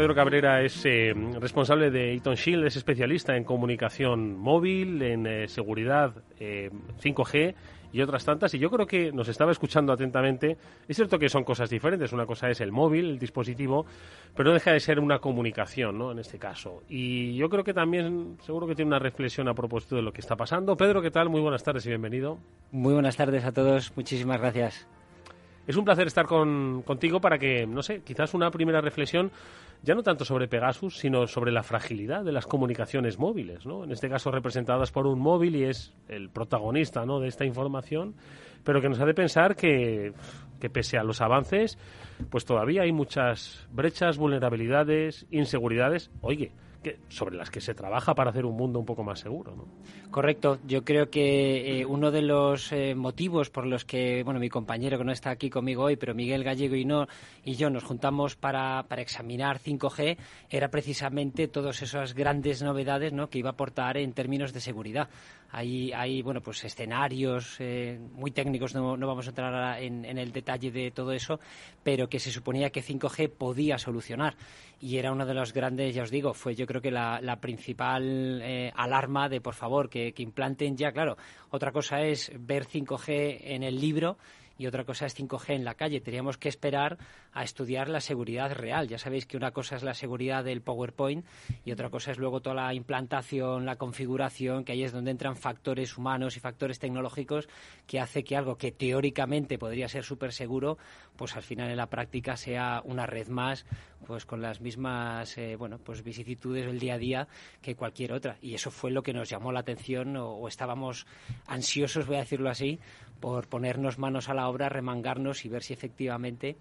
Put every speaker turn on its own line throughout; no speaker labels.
Pedro Cabrera es eh, responsable de Eaton Shield, es especialista en comunicación móvil, en eh, seguridad 5G eh, y otras tantas. Y yo creo que nos estaba escuchando atentamente. Es cierto que son cosas diferentes. Una cosa es el móvil, el dispositivo, pero no deja de ser una comunicación, ¿no? En este caso. Y yo creo que también, seguro que tiene una reflexión a propósito de lo que está pasando. Pedro, ¿qué tal? Muy buenas tardes y bienvenido.
Muy buenas tardes a todos. Muchísimas gracias.
Es un placer estar con, contigo para que, no sé, quizás una primera reflexión, ya no tanto sobre Pegasus, sino sobre la fragilidad de las comunicaciones móviles, ¿no? En este caso representadas por un móvil y es el protagonista, ¿no? De esta información, pero que nos hace pensar que, que pese a los avances, pues todavía hay muchas brechas, vulnerabilidades, inseguridades. Oye, sobre las que se trabaja para hacer un mundo un poco más seguro. ¿no?
Correcto. Yo creo que eh, uno de los eh, motivos por los que, bueno, mi compañero que no está aquí conmigo hoy, pero Miguel Gallego y, no, y yo nos juntamos para, para examinar 5G era precisamente todas esas grandes novedades ¿no? que iba a aportar en términos de seguridad. Hay, hay bueno, pues escenarios eh, muy técnicos, no, no, vamos a entrar en, en, el detalle de todo eso, pero que se suponía que 5G podía solucionar. Y era uno de los grandes, ya os digo, fue yo creo que la, la principal eh, alarma de, por favor, que, que implanten ya, claro. Otra cosa es ver 5G en el libro y otra cosa es 5G en la calle. Teníamos que esperar a estudiar la seguridad real. Ya sabéis que una cosa es la seguridad del PowerPoint y otra cosa es luego toda la implantación, la configuración, que ahí es donde entran factores humanos y factores tecnológicos que hace que algo que teóricamente podría ser súper seguro, pues al final en la práctica sea una red más, pues con las mismas eh, bueno, pues vicisitudes del día a día que cualquier otra. Y eso fue lo que nos llamó la atención o, o estábamos ansiosos, voy a decirlo así, por ponernos manos a la obra, remangarnos y ver si efectivamente,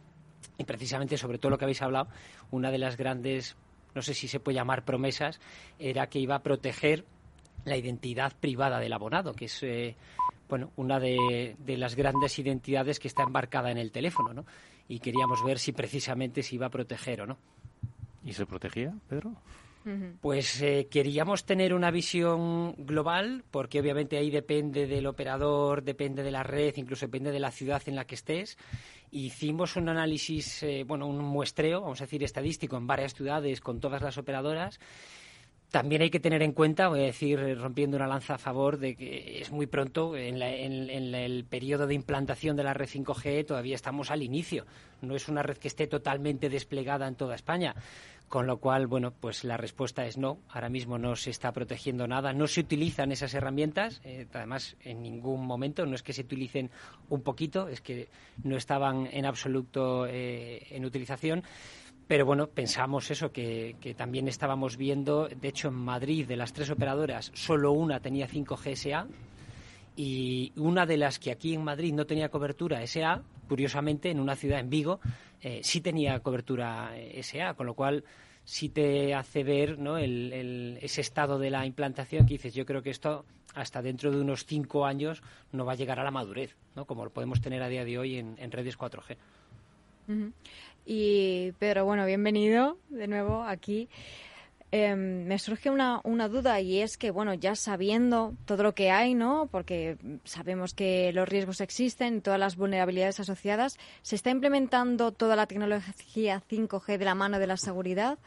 y precisamente sobre todo lo que habéis hablado, una de las grandes, no sé si se puede llamar promesas, era que iba a proteger la identidad privada del abonado, que es eh, bueno, una de, de, las grandes identidades que está embarcada en el teléfono, ¿no? Y queríamos ver si precisamente se iba a proteger o no.
¿Y se protegía, Pedro?
Pues eh, queríamos tener una visión global, porque obviamente ahí depende del operador, depende de la red, incluso depende de la ciudad en la que estés. Hicimos un análisis, eh, bueno, un muestreo, vamos a decir, estadístico en varias ciudades con todas las operadoras. También hay que tener en cuenta, voy a decir, rompiendo una lanza a favor, de que es muy pronto, en, la, en, el periodo de implantación de la red 5G todavía estamos al inicio. No es una red que esté totalmente desplegada en toda España. Con lo cual, bueno, pues la respuesta es no. Ahora mismo no se está protegiendo nada, no se utilizan esas herramientas. Eh, además, en ningún momento no es que se utilicen un poquito, es que no estaban en absoluto eh, en utilización. Pero bueno, pensamos eso, que, también estábamos viendo, de hecho en Madrid, de las tres operadoras, solo una tenía 5G SA y una de las que aquí en Madrid no tenía cobertura SA, curiosamente, en una ciudad, en Vigo, eh, sí tenía cobertura SA, con lo cual sí te hace ver ¿no? el, el, ese estado de la implantación que dices, yo creo que esto hasta dentro de unos cinco años no va a llegar a la madurez, ¿no? como lo podemos tener a día de hoy en, en redes 4G.
Uh. Y Pedro, bueno, bienvenido de nuevo aquí. Eh, me surge una, una, duda y es que, bueno, ya sabiendo todo lo que hay, ¿no? Porque sabemos que los riesgos existen, todas las vulnerabilidades asociadas, ¿se está implementando toda la tecnología 5G de la mano de la seguridad?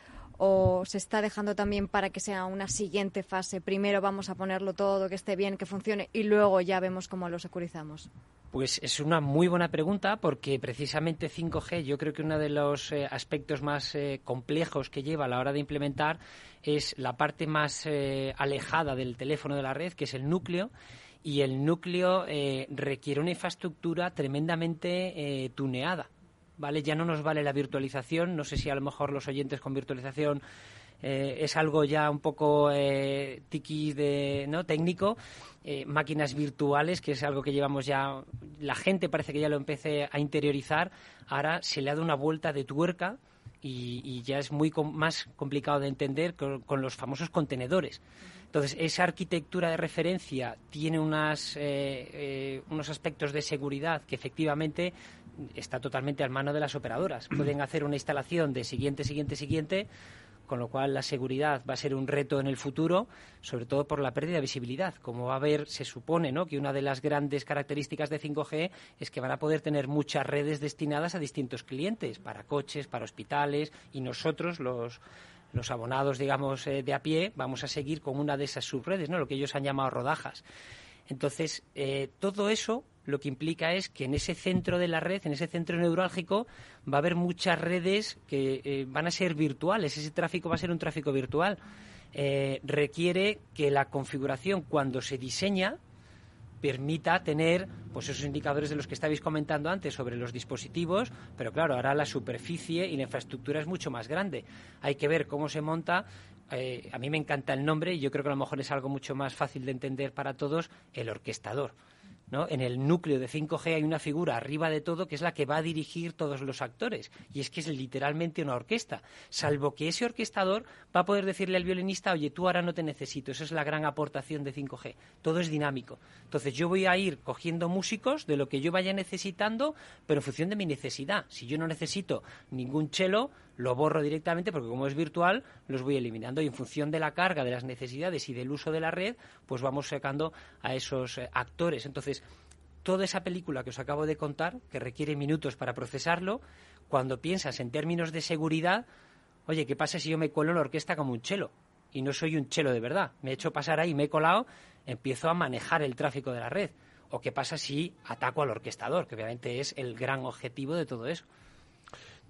¿O se está dejando también para que sea una siguiente fase? Primero vamos a ponerlo todo, que esté bien, que funcione, y luego ya vemos cómo lo securizamos.
Pues es una muy buena pregunta porque precisamente 5G yo creo que uno de los eh, aspectos más eh, complejos que lleva a la hora de implementar es la parte más eh, alejada del teléfono de la red, que es el núcleo. Y el núcleo eh, requiere una infraestructura tremendamente tuneada. ¿Vale? Ya no nos vale la virtualización. No sé si a lo mejor los oyentes con virtualización eh, es algo ya un poco eh, tiki de no técnico eh, máquinas virtuales que es algo que llevamos ya la gente parece que ya lo empecé a interiorizar ahora se le ha dado una vuelta de tuerca y, y ya es muy com más complicado de entender con, con, los famosos contenedores entonces esa arquitectura de referencia tiene unas, unos aspectos de seguridad que efectivamente está totalmente al mano de las operadoras pueden hacer una instalación de siguiente siguiente siguiente con lo cual la seguridad va a ser un reto en el futuro, sobre todo por la pérdida de visibilidad. Como va a haber, se supone ¿no? que una de las grandes características de 5G es que van a poder tener muchas redes destinadas a distintos clientes, para coches, para hospitales, y nosotros, los, los abonados, digamos, eh, de a pie, vamos a seguir con una de esas subredes, ¿no? lo que ellos han llamado rodajas. Entonces, eh, todo eso lo que implica es que en ese centro de la red, en ese centro neurálgico, va a haber muchas redes que eh, van a ser virtuales. Ese tráfico va a ser un tráfico virtual. Requiere que la configuración, cuando se diseña, permita tener pues esos indicadores de los que estabais comentando antes sobre los dispositivos, pero claro, ahora la superficie y la infraestructura es mucho más grande. Hay que ver cómo se monta. Eh, a mí me encanta el nombre y yo creo que a lo mejor es algo mucho más fácil de entender para todos, el orquestador. En el núcleo de 5G hay una figura arriba de todo que es la que va a dirigir todos los actores. Y es que es literalmente una orquesta. Salvo que ese orquestador va a poder decirle al violinista, oye, tú ahora no te necesito. Esa es la gran aportación de 5G. Todo es dinámico. Entonces yo voy a ir cogiendo músicos de lo que yo vaya necesitando, pero en función de mi necesidad. Si yo no necesito ningún chelo, lo borro directamente porque como es virtual, los voy eliminando y en función de la carga, de las necesidades y del uso de la red, pues vamos sacando a esos eh, actores. Entonces, toda esa película que os acabo de contar, que requiere minutos para procesarlo, cuando piensas en términos de seguridad, oye, ¿qué pasa si yo me cuelo en la orquesta como un chelo? Y no soy un chelo de verdad. Me he hecho pasar ahí, me he colado, empiezo a manejar el tráfico de la red. ¿O qué pasa si ataco al orquestador? Que obviamente es el gran objetivo de todo eso.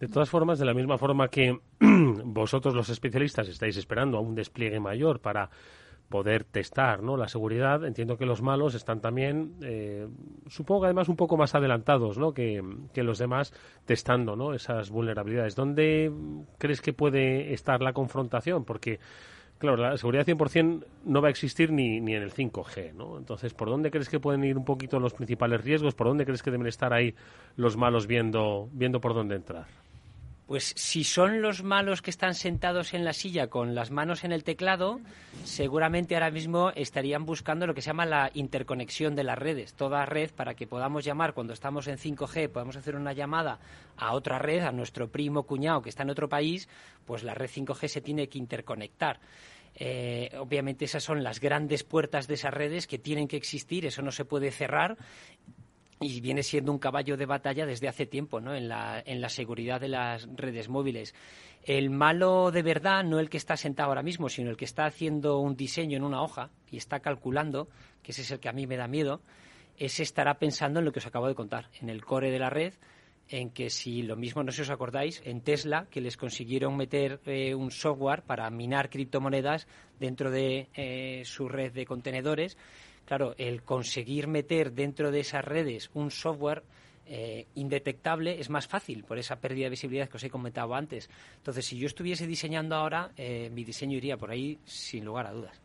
De todas formas, de la misma forma que vosotros los especialistas estáis esperando a un despliegue mayor para poder testar ¿no? la seguridad, entiendo que los malos están también, eh, supongo que además un poco más adelantados ¿no? que, los demás testando ¿no? esas vulnerabilidades. ¿Dónde crees que puede estar la confrontación? Porque, claro, la seguridad 100% no va a existir ni, ni en el 5G. ¿no? Entonces, ¿por dónde crees que pueden ir un poquito los principales riesgos? ¿Por dónde crees que deben estar ahí los malos viendo, viendo por dónde entrar?
Pues si son los malos que están sentados en la silla con las manos en el teclado, seguramente ahora mismo estarían buscando lo que se llama la interconexión de las redes. Toda red para que podamos llamar cuando estamos en 5G, podamos hacer una llamada a otra red, a nuestro primo cuñado que está en otro país, pues la red 5G se tiene que interconectar. Eh, obviamente esas son las grandes puertas de esas redes que tienen que existir, eso no se puede cerrar y viene siendo un caballo de batalla desde hace tiempo ¿no? en, la, en la seguridad de las redes móviles. El malo de verdad, no el que está sentado ahora mismo, sino el que está haciendo un diseño en una hoja y está calculando, que ese es el que a mí me da miedo, ese estará pensando en lo que os acabo de contar, en el core de la red, en que si lo mismo, no sé si os acordáis, en Tesla, que les consiguieron meter eh, un software para minar criptomonedas dentro de eh, su red de contenedores, Claro, el conseguir meter dentro de esas redes un software eh, indetectable es más fácil por esa pérdida de visibilidad que os he comentado antes. Entonces, si yo estuviese diseñando ahora, eh, mi diseño iría por ahí sin lugar a dudas.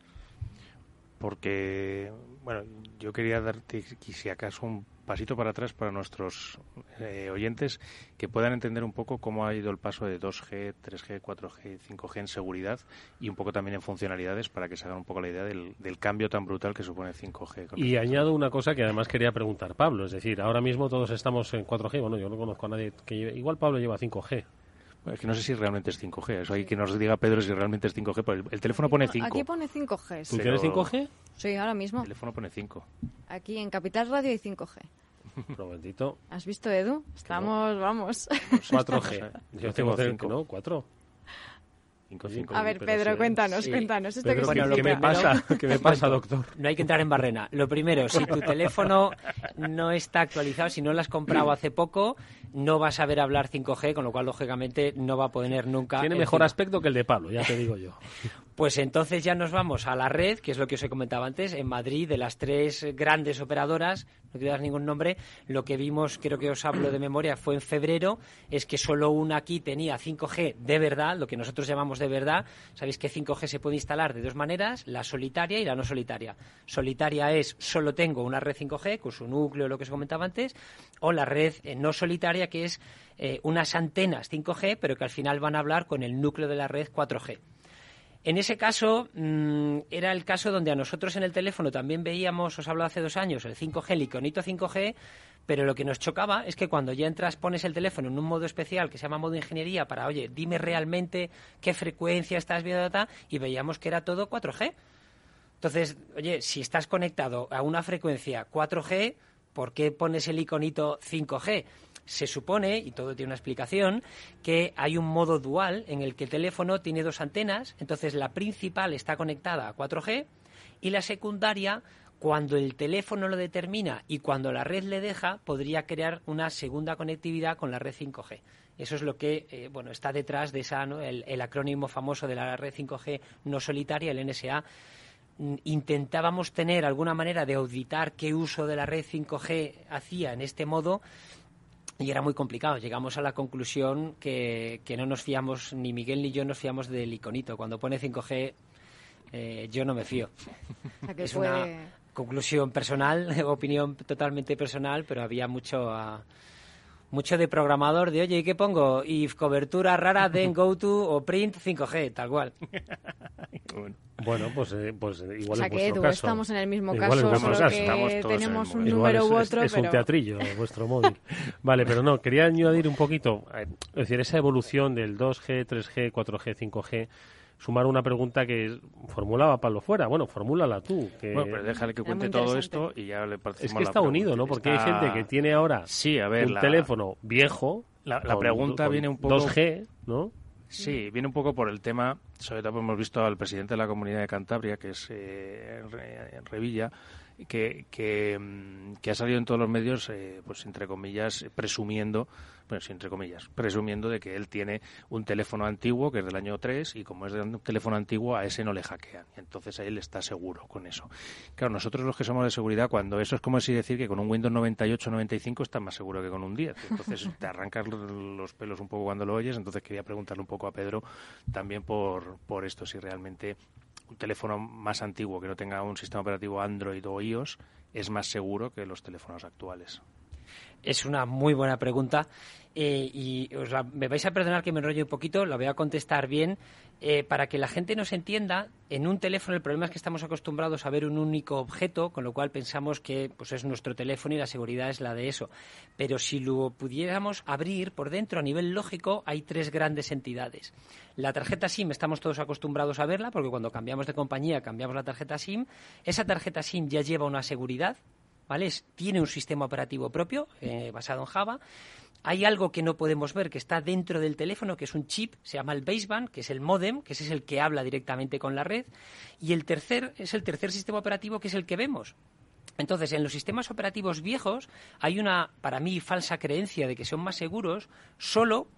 Porque, bueno, yo quería darte, si acaso, un pasito para atrás para nuestros eh, oyentes que puedan entender un poco cómo ha ido el paso de 2G, 3G, 4G, 5G en seguridad y un poco también en funcionalidades para que se hagan un poco la idea del, cambio tan brutal que supone 5G.
Y añado una cosa que además quería preguntar Pablo, es decir, ahora mismo todos estamos en 4G, bueno, yo no conozco a nadie que igual Pablo lleva 5G.
Es que no sé si realmente es 5G. Eso hay que nos diga Pedro si realmente es 5G. Pero el, teléfono pone 5.
Aquí pone 5G.
¿Tú tienes 5G?
Sí, ahora mismo.
El teléfono pone 5.
Aquí en Capital Radio hay 5G.
Momentito.
¿Has visto, Edu? Estamos, vamos.
4G. Yo tengo 5, ¿no? 4.
A ver, Pedro, cuéntanos, cuéntanos.
¿Esto ¿qué, me pasa? ¿Qué me pasa, doctor?
No hay que entrar en barrena. Lo primero, si tu teléfono no está actualizado, si no lo has comprado hace poco, no vas a ver hablar 5G, con lo cual, lógicamente, no va a poder nunca...
Tiene mejor aspecto que el de Pablo, ya te digo yo.
Pues entonces ya nos vamos a la red, que es lo que os he comentado antes, en Madrid, de las tres grandes operadoras, no quiero dar ningún nombre, lo que vimos, creo que os hablo de memoria, fue en febrero, es que solo una aquí tenía 5G de verdad, lo que nosotros llamamos de verdad. Sabéis que 5G se puede instalar de dos maneras, la solitaria y la no solitaria. Solitaria es solo tengo una red 5G con su núcleo, lo que os comentaba antes, o la red eh, no solitaria, que es eh, unas antenas 5G, pero que al final van a hablar con el núcleo de la red 4G. En ese caso, mm, era el caso donde a nosotros en el teléfono también veíamos, os hablo hace dos años, el 5G, el iconito 5G, pero lo que nos chocaba es que cuando ya entras, pones el teléfono en un modo especial que se llama modo ingeniería para, oye, dime realmente qué frecuencia estás viendo, y veíamos que era todo 4G. Entonces, oye, si estás conectado a una frecuencia 4G, ¿por qué pones el iconito 5G? Se supone, y todo tiene una explicación, que hay un modo dual en el que el teléfono tiene dos antenas, entonces la principal está conectada a 4G y la secundaria, cuando el teléfono lo determina y cuando la red le deja, podría crear una segunda conectividad con la red 5G. Eso es lo que eh, bueno, está detrás de esa, el, el acrónimo famoso de la red 5G no solitaria, el NSA mm, intentábamos tener alguna manera de auditar qué uso de la red 5G hacía en este modo y era muy complicado. Llegamos a la conclusión que, no nos fiamos, ni Miguel ni yo nos fiamos del iconito. Cuando pone 5G, eh, yo no me fío. es una conclusión personal, opinión totalmente personal, pero había mucho... Ah, mucho de programador de, oye, ¿y qué pongo? If cobertura rara, then go to o print 5G, tal cual.
bueno. pues, eh, pues eh, igual
o sea
que
Edu, estamos en el mismo caso, solo que tenemos un número u otro.
Es, un teatrillo vuestro móvil. vale, pero no, quería añadir un poquito, eh, es decir, esa evolución del 2G, 3G, 4G, 5G sumar una pregunta que formulaba Pablo Fuera. Bueno, formúlala tú. Que...
Bueno, pero déjale que cuente todo esto y ya le
Es que está unido, ¿no? Porque hay gente que tiene ahora
sí, a ver,
un teléfono viejo.
La, pregunta viene un poco...
2G, ¿no?
Sí, viene un poco por el tema, sobre todo hemos visto al presidente de la Comunidad de Cantabria, que es eh, Revilla, que, que, mm, que, ha salido en todos los medios, eh, pues entre comillas, presumiendo bueno, sí, entre comillas, presumiendo de que él tiene un teléfono antiguo que es del año 3 y como es de un teléfono antiguo a ese no le hackean. Entonces él está seguro con eso. Claro, nosotros los que somos de seguridad, cuando eso es como decir que con un Windows 98 95 está más seguro que con un 10. Entonces te arrancas los pelos un poco cuando lo oyes. Entonces quería preguntarle un poco a Pedro también por, por esto, si realmente un teléfono más antiguo que no tenga un sistema operativo Android o iOS es más seguro que los teléfonos actuales.
Es una muy buena pregunta eh, y me vais a perdonar que me enrolle un poquito, la voy a contestar bien. Eh, para que la gente nos entienda, en un teléfono el problema es que estamos acostumbrados a ver un único objeto, con lo cual pensamos que pues, es nuestro teléfono y la seguridad es la de eso. Pero si lo pudiéramos abrir por dentro a nivel lógico, hay tres grandes entidades. La tarjeta SIM estamos todos acostumbrados a verla, porque cuando cambiamos de compañía cambiamos la tarjeta SIM. Esa tarjeta SIM ya lleva una seguridad, ¿vale? tiene un sistema operativo propio eh, basado en Java. Hay algo que no podemos ver que está dentro del teléfono, que es un chip, se llama el baseband, que es el modem, que ese es el que habla directamente con la red. Y el tercer es el tercer sistema operativo, que es el que vemos. Entonces, en los sistemas operativos viejos hay una, para mí, falsa creencia de que son más seguros solo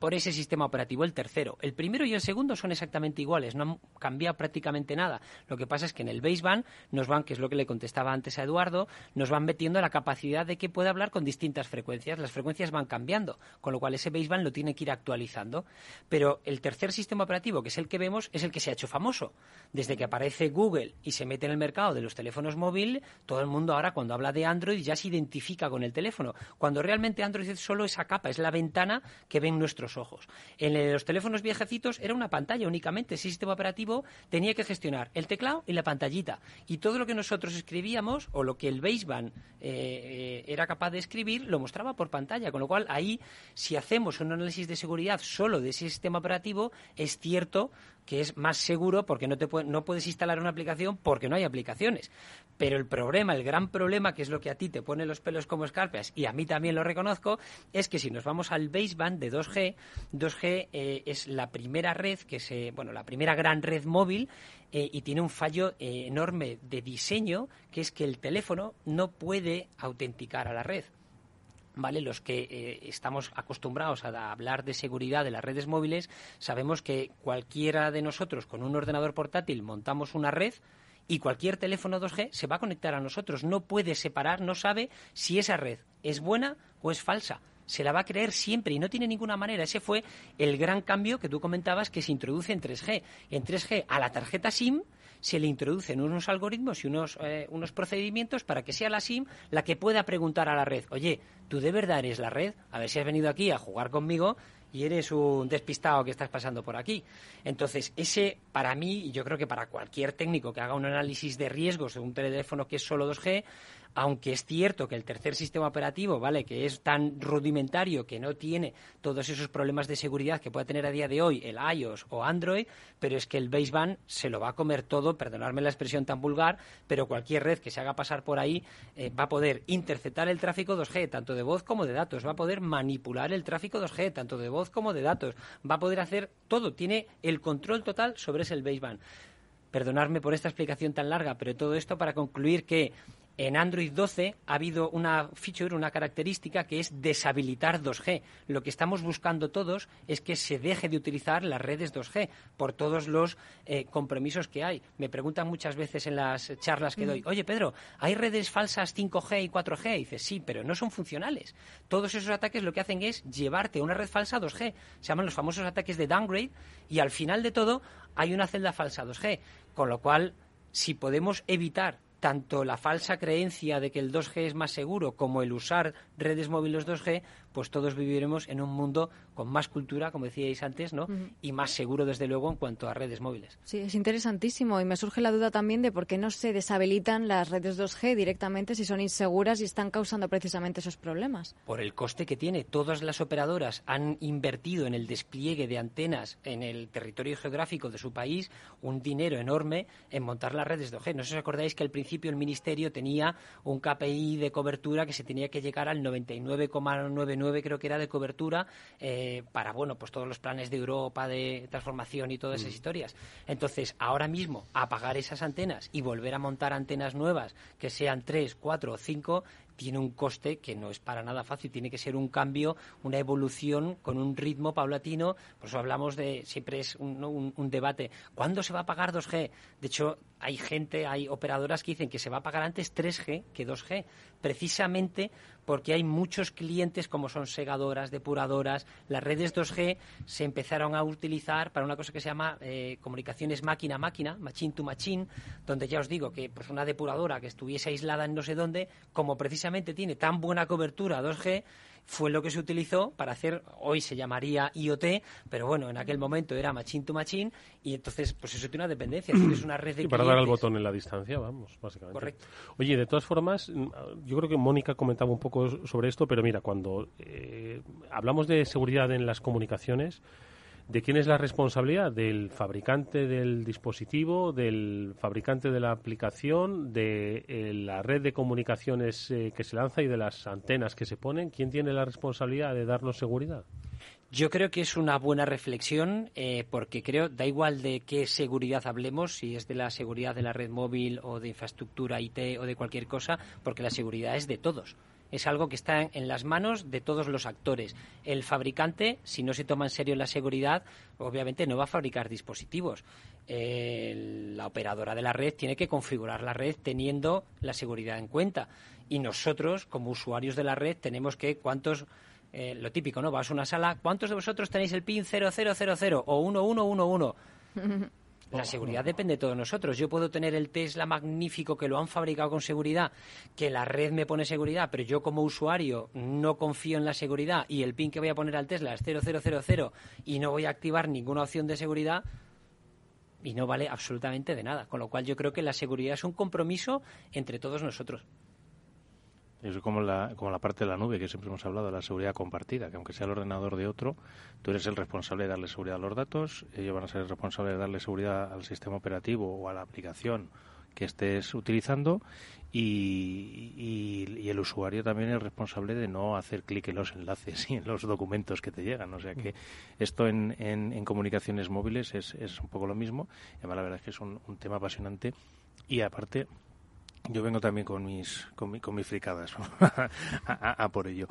por ese sistema operativo, el tercero. El primero y el segundo son exactamente iguales, no han cambiado prácticamente nada. Lo que pasa es que en el baseband nos van, que es lo que le contestaba antes a Eduardo, nos van metiendo la capacidad de que pueda hablar con distintas frecuencias. Las frecuencias van cambiando, con lo cual ese baseband lo tiene que ir actualizando. Pero el tercer sistema operativo, que es el que vemos, es el que se ha hecho famoso. Desde que aparece Google y se mete en el mercado de los teléfonos móviles, todo el mundo ahora cuando habla de Android ya se identifica con el teléfono. Cuando realmente Android es solo esa capa, es la ventana que ven nuestros ojos. En los teléfonos viejecitos era una pantalla únicamente. Ese sistema operativo tenía que gestionar el teclado y la pantallita. Y todo lo que nosotros escribíamos o lo que el baseband eh, era capaz de escribir lo mostraba por pantalla. Con lo cual ahí, si hacemos un análisis de seguridad solo de ese sistema operativo, es cierto que es más seguro porque no, te no puedes instalar una aplicación porque no hay aplicaciones. Pero el problema, el gran problema, que es lo que a ti te pone los pelos como escarpias y a mí también lo reconozco, es que si nos vamos al baseband de 2G, 2G eh, es la primera red, que se, bueno, la primera gran red móvil eh, y tiene un fallo eh, enorme de diseño, que es que el teléfono no puede autenticar a la red. ¿Vale? Los que eh, estamos acostumbrados a hablar de seguridad de las redes móviles, sabemos que cualquiera de nosotros con un ordenador portátil montamos una red y cualquier teléfono 2G se va a conectar a nosotros. No puede separar, no sabe si esa red es buena o es falsa. Se la va a creer siempre y no tiene ninguna manera. Ese fue el gran cambio que tú comentabas que se introduce en 3G. En 3G a la tarjeta SIM se le introducen unos algoritmos y unos, eh, unos procedimientos para que sea la SIM la que pueda preguntar a la red, oye, ¿tú de verdad eres la red? A ver si has venido aquí a jugar conmigo y eres un despistado que estás pasando por aquí. Entonces, ese para mí, y yo creo que para cualquier técnico que haga un análisis de riesgos de un teléfono que es solo 2G, aunque es cierto que el tercer sistema operativo, ¿vale? Que es tan rudimentario que no tiene todos esos problemas de seguridad que puede tener a día de hoy el iOS o Android, pero es que el baseband se lo va a comer todo, perdonadme la expresión tan vulgar, pero cualquier red que se haga pasar por ahí eh, va a poder interceptar el tráfico 2G, tanto de voz como de datos, va a poder manipular el tráfico 2G, tanto de voz como de datos, va a poder hacer todo, tiene el control total sobre ese baseband. Perdonadme por esta explicación tan larga, pero todo esto para concluir que en Android 12 ha habido una feature, una característica que es deshabilitar 2G. Lo que estamos buscando todos es que se deje de utilizar las redes 2G por todos los eh, compromisos que hay. Me preguntan muchas veces en las charlas que doy, mm. oye Pedro, ¿hay redes falsas 5G y 4G? Y dices, sí, pero no son funcionales. Todos esos ataques lo que hacen es llevarte una red falsa 2G. Se llaman los famosos ataques de downgrade y al final de todo hay una celda falsa 2G. Con lo cual, si podemos evitar tanto la falsa creencia de que el 2G es más seguro como el usar redes móviles 2G, pues todos viviremos en un mundo con más cultura, como decíais antes, ¿no? Y más seguro, desde luego, en cuanto a redes móviles.
Sí, es interesantísimo. Y me surge la duda también de por qué no se deshabilitan las redes 2G directamente si son inseguras y están causando precisamente esos problemas.
Por el coste que tiene. Todas las operadoras han invertido en el despliegue de antenas en el territorio geográfico de su país un dinero enorme en montar las redes 2G. No sé si os acordáis que al principio el Ministerio tenía un KPI de cobertura que se tenía que llegar al 99,99 creo que era de cobertura eh, para bueno pues todos los planes de Europa de transformación y todas esas mm. historias. Entonces ahora mismo apagar esas antenas y volver a montar antenas nuevas que sean tres, cuatro o cinco tiene un coste que no es para nada fácil, tiene que ser un cambio, una evolución con un ritmo paulatino. Por eso hablamos de, siempre es un, debate, ¿cuándo se va a pagar 2G? De hecho, hay gente, hay operadoras que dicen que se va a pagar antes 3G que 2G, precisamente porque hay muchos clientes como son segadoras, depuradoras. Las redes 2G se empezaron a utilizar para una cosa que se llama eh, comunicaciones máquina a máquina, machine to machine, donde ya os digo que pues una depuradora que estuviese aislada en no sé dónde, como precisamente tiene tan buena cobertura 2G, fue lo que se utilizó para hacer, hoy se llamaría IoT, pero bueno, en aquel momento era machine to machine y entonces pues eso tiene una dependencia, es una red de
y para dar al botón en la distancia, vamos, básicamente.
Correcto.
Oye, de todas formas, mm, yo creo que Mónica comentaba un poco sobre esto, pero mira, cuando eh, hablamos de seguridad en las comunicaciones, ¿De quién es la responsabilidad? ¿Del fabricante del dispositivo, del fabricante de la aplicación, de eh, la red de comunicaciones eh, que se lanza y de las antenas que se ponen? ¿Quién tiene la responsabilidad de darnos seguridad?
Yo creo que es una buena reflexión eh, porque creo, da igual de qué seguridad hablemos, si es de la seguridad de la red móvil o de infraestructura IT o de cualquier cosa, porque la seguridad es de todos es algo que está en las manos de todos los actores. El fabricante, si no se toma en serio la seguridad, obviamente no va a fabricar dispositivos. la operadora de la red tiene que configurar la red teniendo la seguridad en cuenta. Y nosotros, como usuarios de la red, tenemos que cuántos eh, lo típico, ¿no? Vas a una sala, ¿cuántos de vosotros tenéis el PIN 0000 o 1111? La seguridad depende de todos nosotros. Yo puedo tener el Tesla magnífico que lo han fabricado con seguridad, que la red me pone seguridad, pero yo como usuario no confío en la seguridad y el PIN que voy a poner al Tesla es 0000 y no voy a activar ninguna opción de seguridad y no vale absolutamente de nada. Con lo cual yo creo que la seguridad es un compromiso entre todos nosotros.
Es como la, como la parte de la nube que siempre hemos hablado, de la seguridad compartida, que aunque sea el ordenador de otro, tú eres el responsable de darle seguridad a los datos, ellos van a ser el responsable de darle seguridad al sistema operativo o a la aplicación que estés utilizando y, y, el usuario también es responsable de no hacer clic en los enlaces y en los documentos que te llegan. O sea que esto en, en, comunicaciones móviles es, es, un poco lo mismo. además, la verdad es que es un tema apasionante y aparte yo vengo también con mis, con, con mis fricadas a, por ello.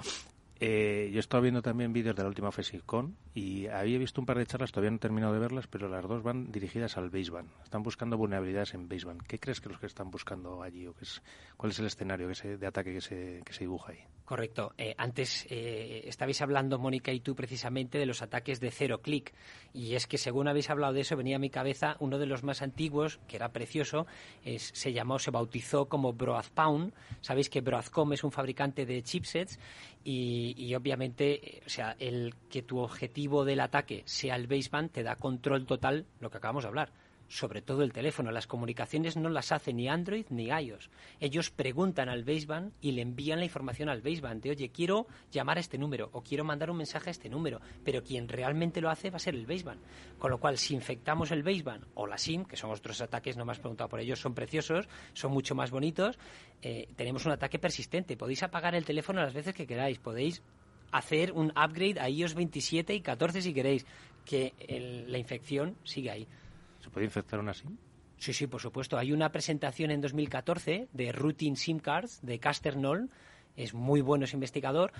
Eh, yo he estado viendo también vídeos de la última FESICON y había visto un par de charlas, todavía no he terminado de verlas, pero las dos van dirigidas al baseband. Están buscando vulnerabilidades en baseband. ¿Qué crees que los que están buscando allí o qué es, cuál es el escenario de ataque que se, que se dibuja ahí?
Correcto. Eh, antes eh, estabais hablando, Mónica y tú, precisamente de los ataques de cero clic. Y es que, según habéis hablado de eso, venía a mi cabeza uno de los más antiguos, que era precioso, se llamó, se bautizó como Broadpound. Sabéis que Broadcom es un fabricante de chipsets y, y obviamente, eh, o sea, el que tu objetivo del ataque sea el baseband te da control total, lo que acabamos de hablar sobre todo el teléfono. Las comunicaciones no las hace ni Android ni iOS. Ellos preguntan al baseband y le envían la información al baseband de, oye, quiero llamar a este número o quiero mandar un mensaje a este número, pero quien realmente lo hace va a ser el baseband. Con lo cual, si infectamos el baseband o la SIM, que son otros ataques, no me has preguntado por ellos, son preciosos, son mucho más bonitos, eh, tenemos un ataque persistente. Podéis apagar el teléfono las veces que queráis, podéis hacer un upgrade a iOS 27 y 14 si queréis, que la infección sigue ahí.
¿Se puede infectar una SIM?
Sí, sí, por supuesto. Hay una presentación en 2014 de Routine SIM Cards de Caster Noll. Es muy bueno ese investigador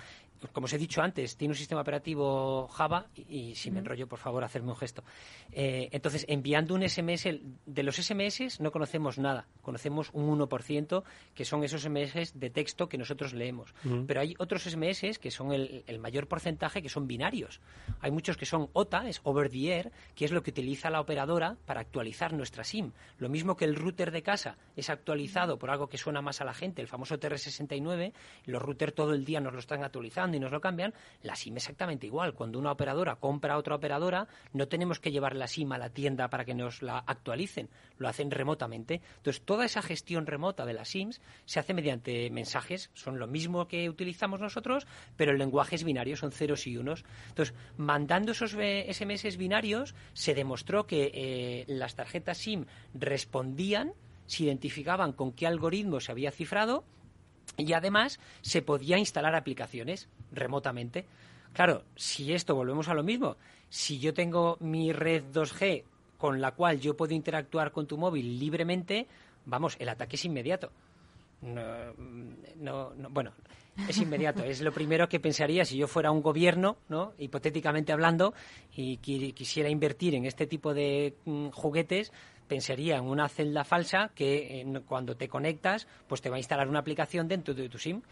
como os he dicho antes, tiene un sistema operativo Java y, si me enrollo, por favor, hacerme un gesto. Eh, entonces, enviando un SMS, de los SMS no conocemos nada, conocemos un 1%, que son esos SMS de texto que nosotros leemos. Pero hay otros SMS que son el, mayor porcentaje, que son binarios. Hay muchos que son OTA, es over the air, que es lo que utiliza la operadora para actualizar nuestra SIM. Lo mismo que el router de casa es actualizado por algo que suena más a la gente, el famoso TR69, los routers todo el día nos lo están actualizando y nos lo cambian, la SIM exactamente igual. Cuando una operadora compra a otra operadora, no tenemos que llevar la SIM a la tienda para que nos la actualicen, lo hacen remotamente. Entonces, toda esa gestión remota de las SIMs se hace mediante mensajes, son lo mismo que utilizamos nosotros, pero el lenguaje es binario, son ceros y unos. Entonces, mandando esos SMS binarios, se demostró que eh, las tarjetas SIM respondían, se identificaban con qué algoritmo se había cifrado y además se podía instalar aplicaciones remotamente. Claro, si esto volvemos a lo mismo, si yo tengo mi red 2G con la cual yo puedo interactuar con tu móvil libremente, vamos, el ataque es inmediato. No, bueno, es inmediato. es lo primero que pensaría si yo fuera un gobierno, ¿no? hipotéticamente hablando, y quisiera invertir en este tipo de mm, juguetes, pensaría en una celda falsa que eh, cuando te conectas, pues te va a instalar una aplicación dentro de tu SIM.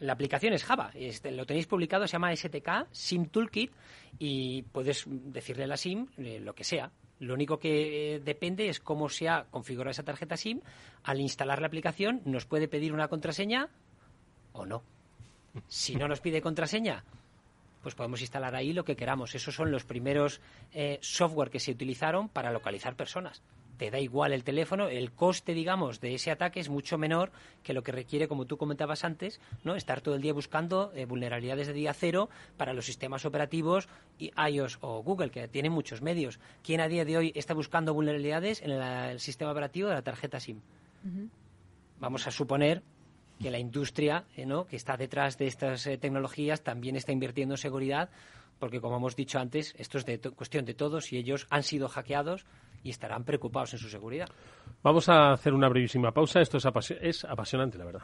La aplicación es Java, este, lo tenéis publicado, se llama STK SIM Toolkit y puedes decirle a la SIM eh, lo que sea. Lo único que eh, depende es cómo se ha configurado esa tarjeta SIM. Al instalar la aplicación nos puede pedir una contraseña o no. Si no nos pide contraseña, pues podemos instalar ahí lo que queramos. Esos son los primeros software que se utilizaron para localizar personas te da igual el teléfono, el coste, digamos, de ese ataque es mucho menor que lo que requiere, como tú comentabas antes, ¿no? estar todo el día buscando eh, vulnerabilidades de día cero para los sistemas operativos iOS o Google, que tienen muchos medios. ¿Quién a día de hoy está buscando vulnerabilidades en el, sistema operativo de la tarjeta SIM? Vamos a suponer que la industria eh, ¿no? que está detrás de estas eh, tecnologías también está invirtiendo en seguridad, porque como hemos dicho antes, esto es de cuestión de todos y ellos han sido hackeados y estarán preocupados en su seguridad.
Vamos a hacer una brevísima pausa. Esto es, apasionante, la verdad.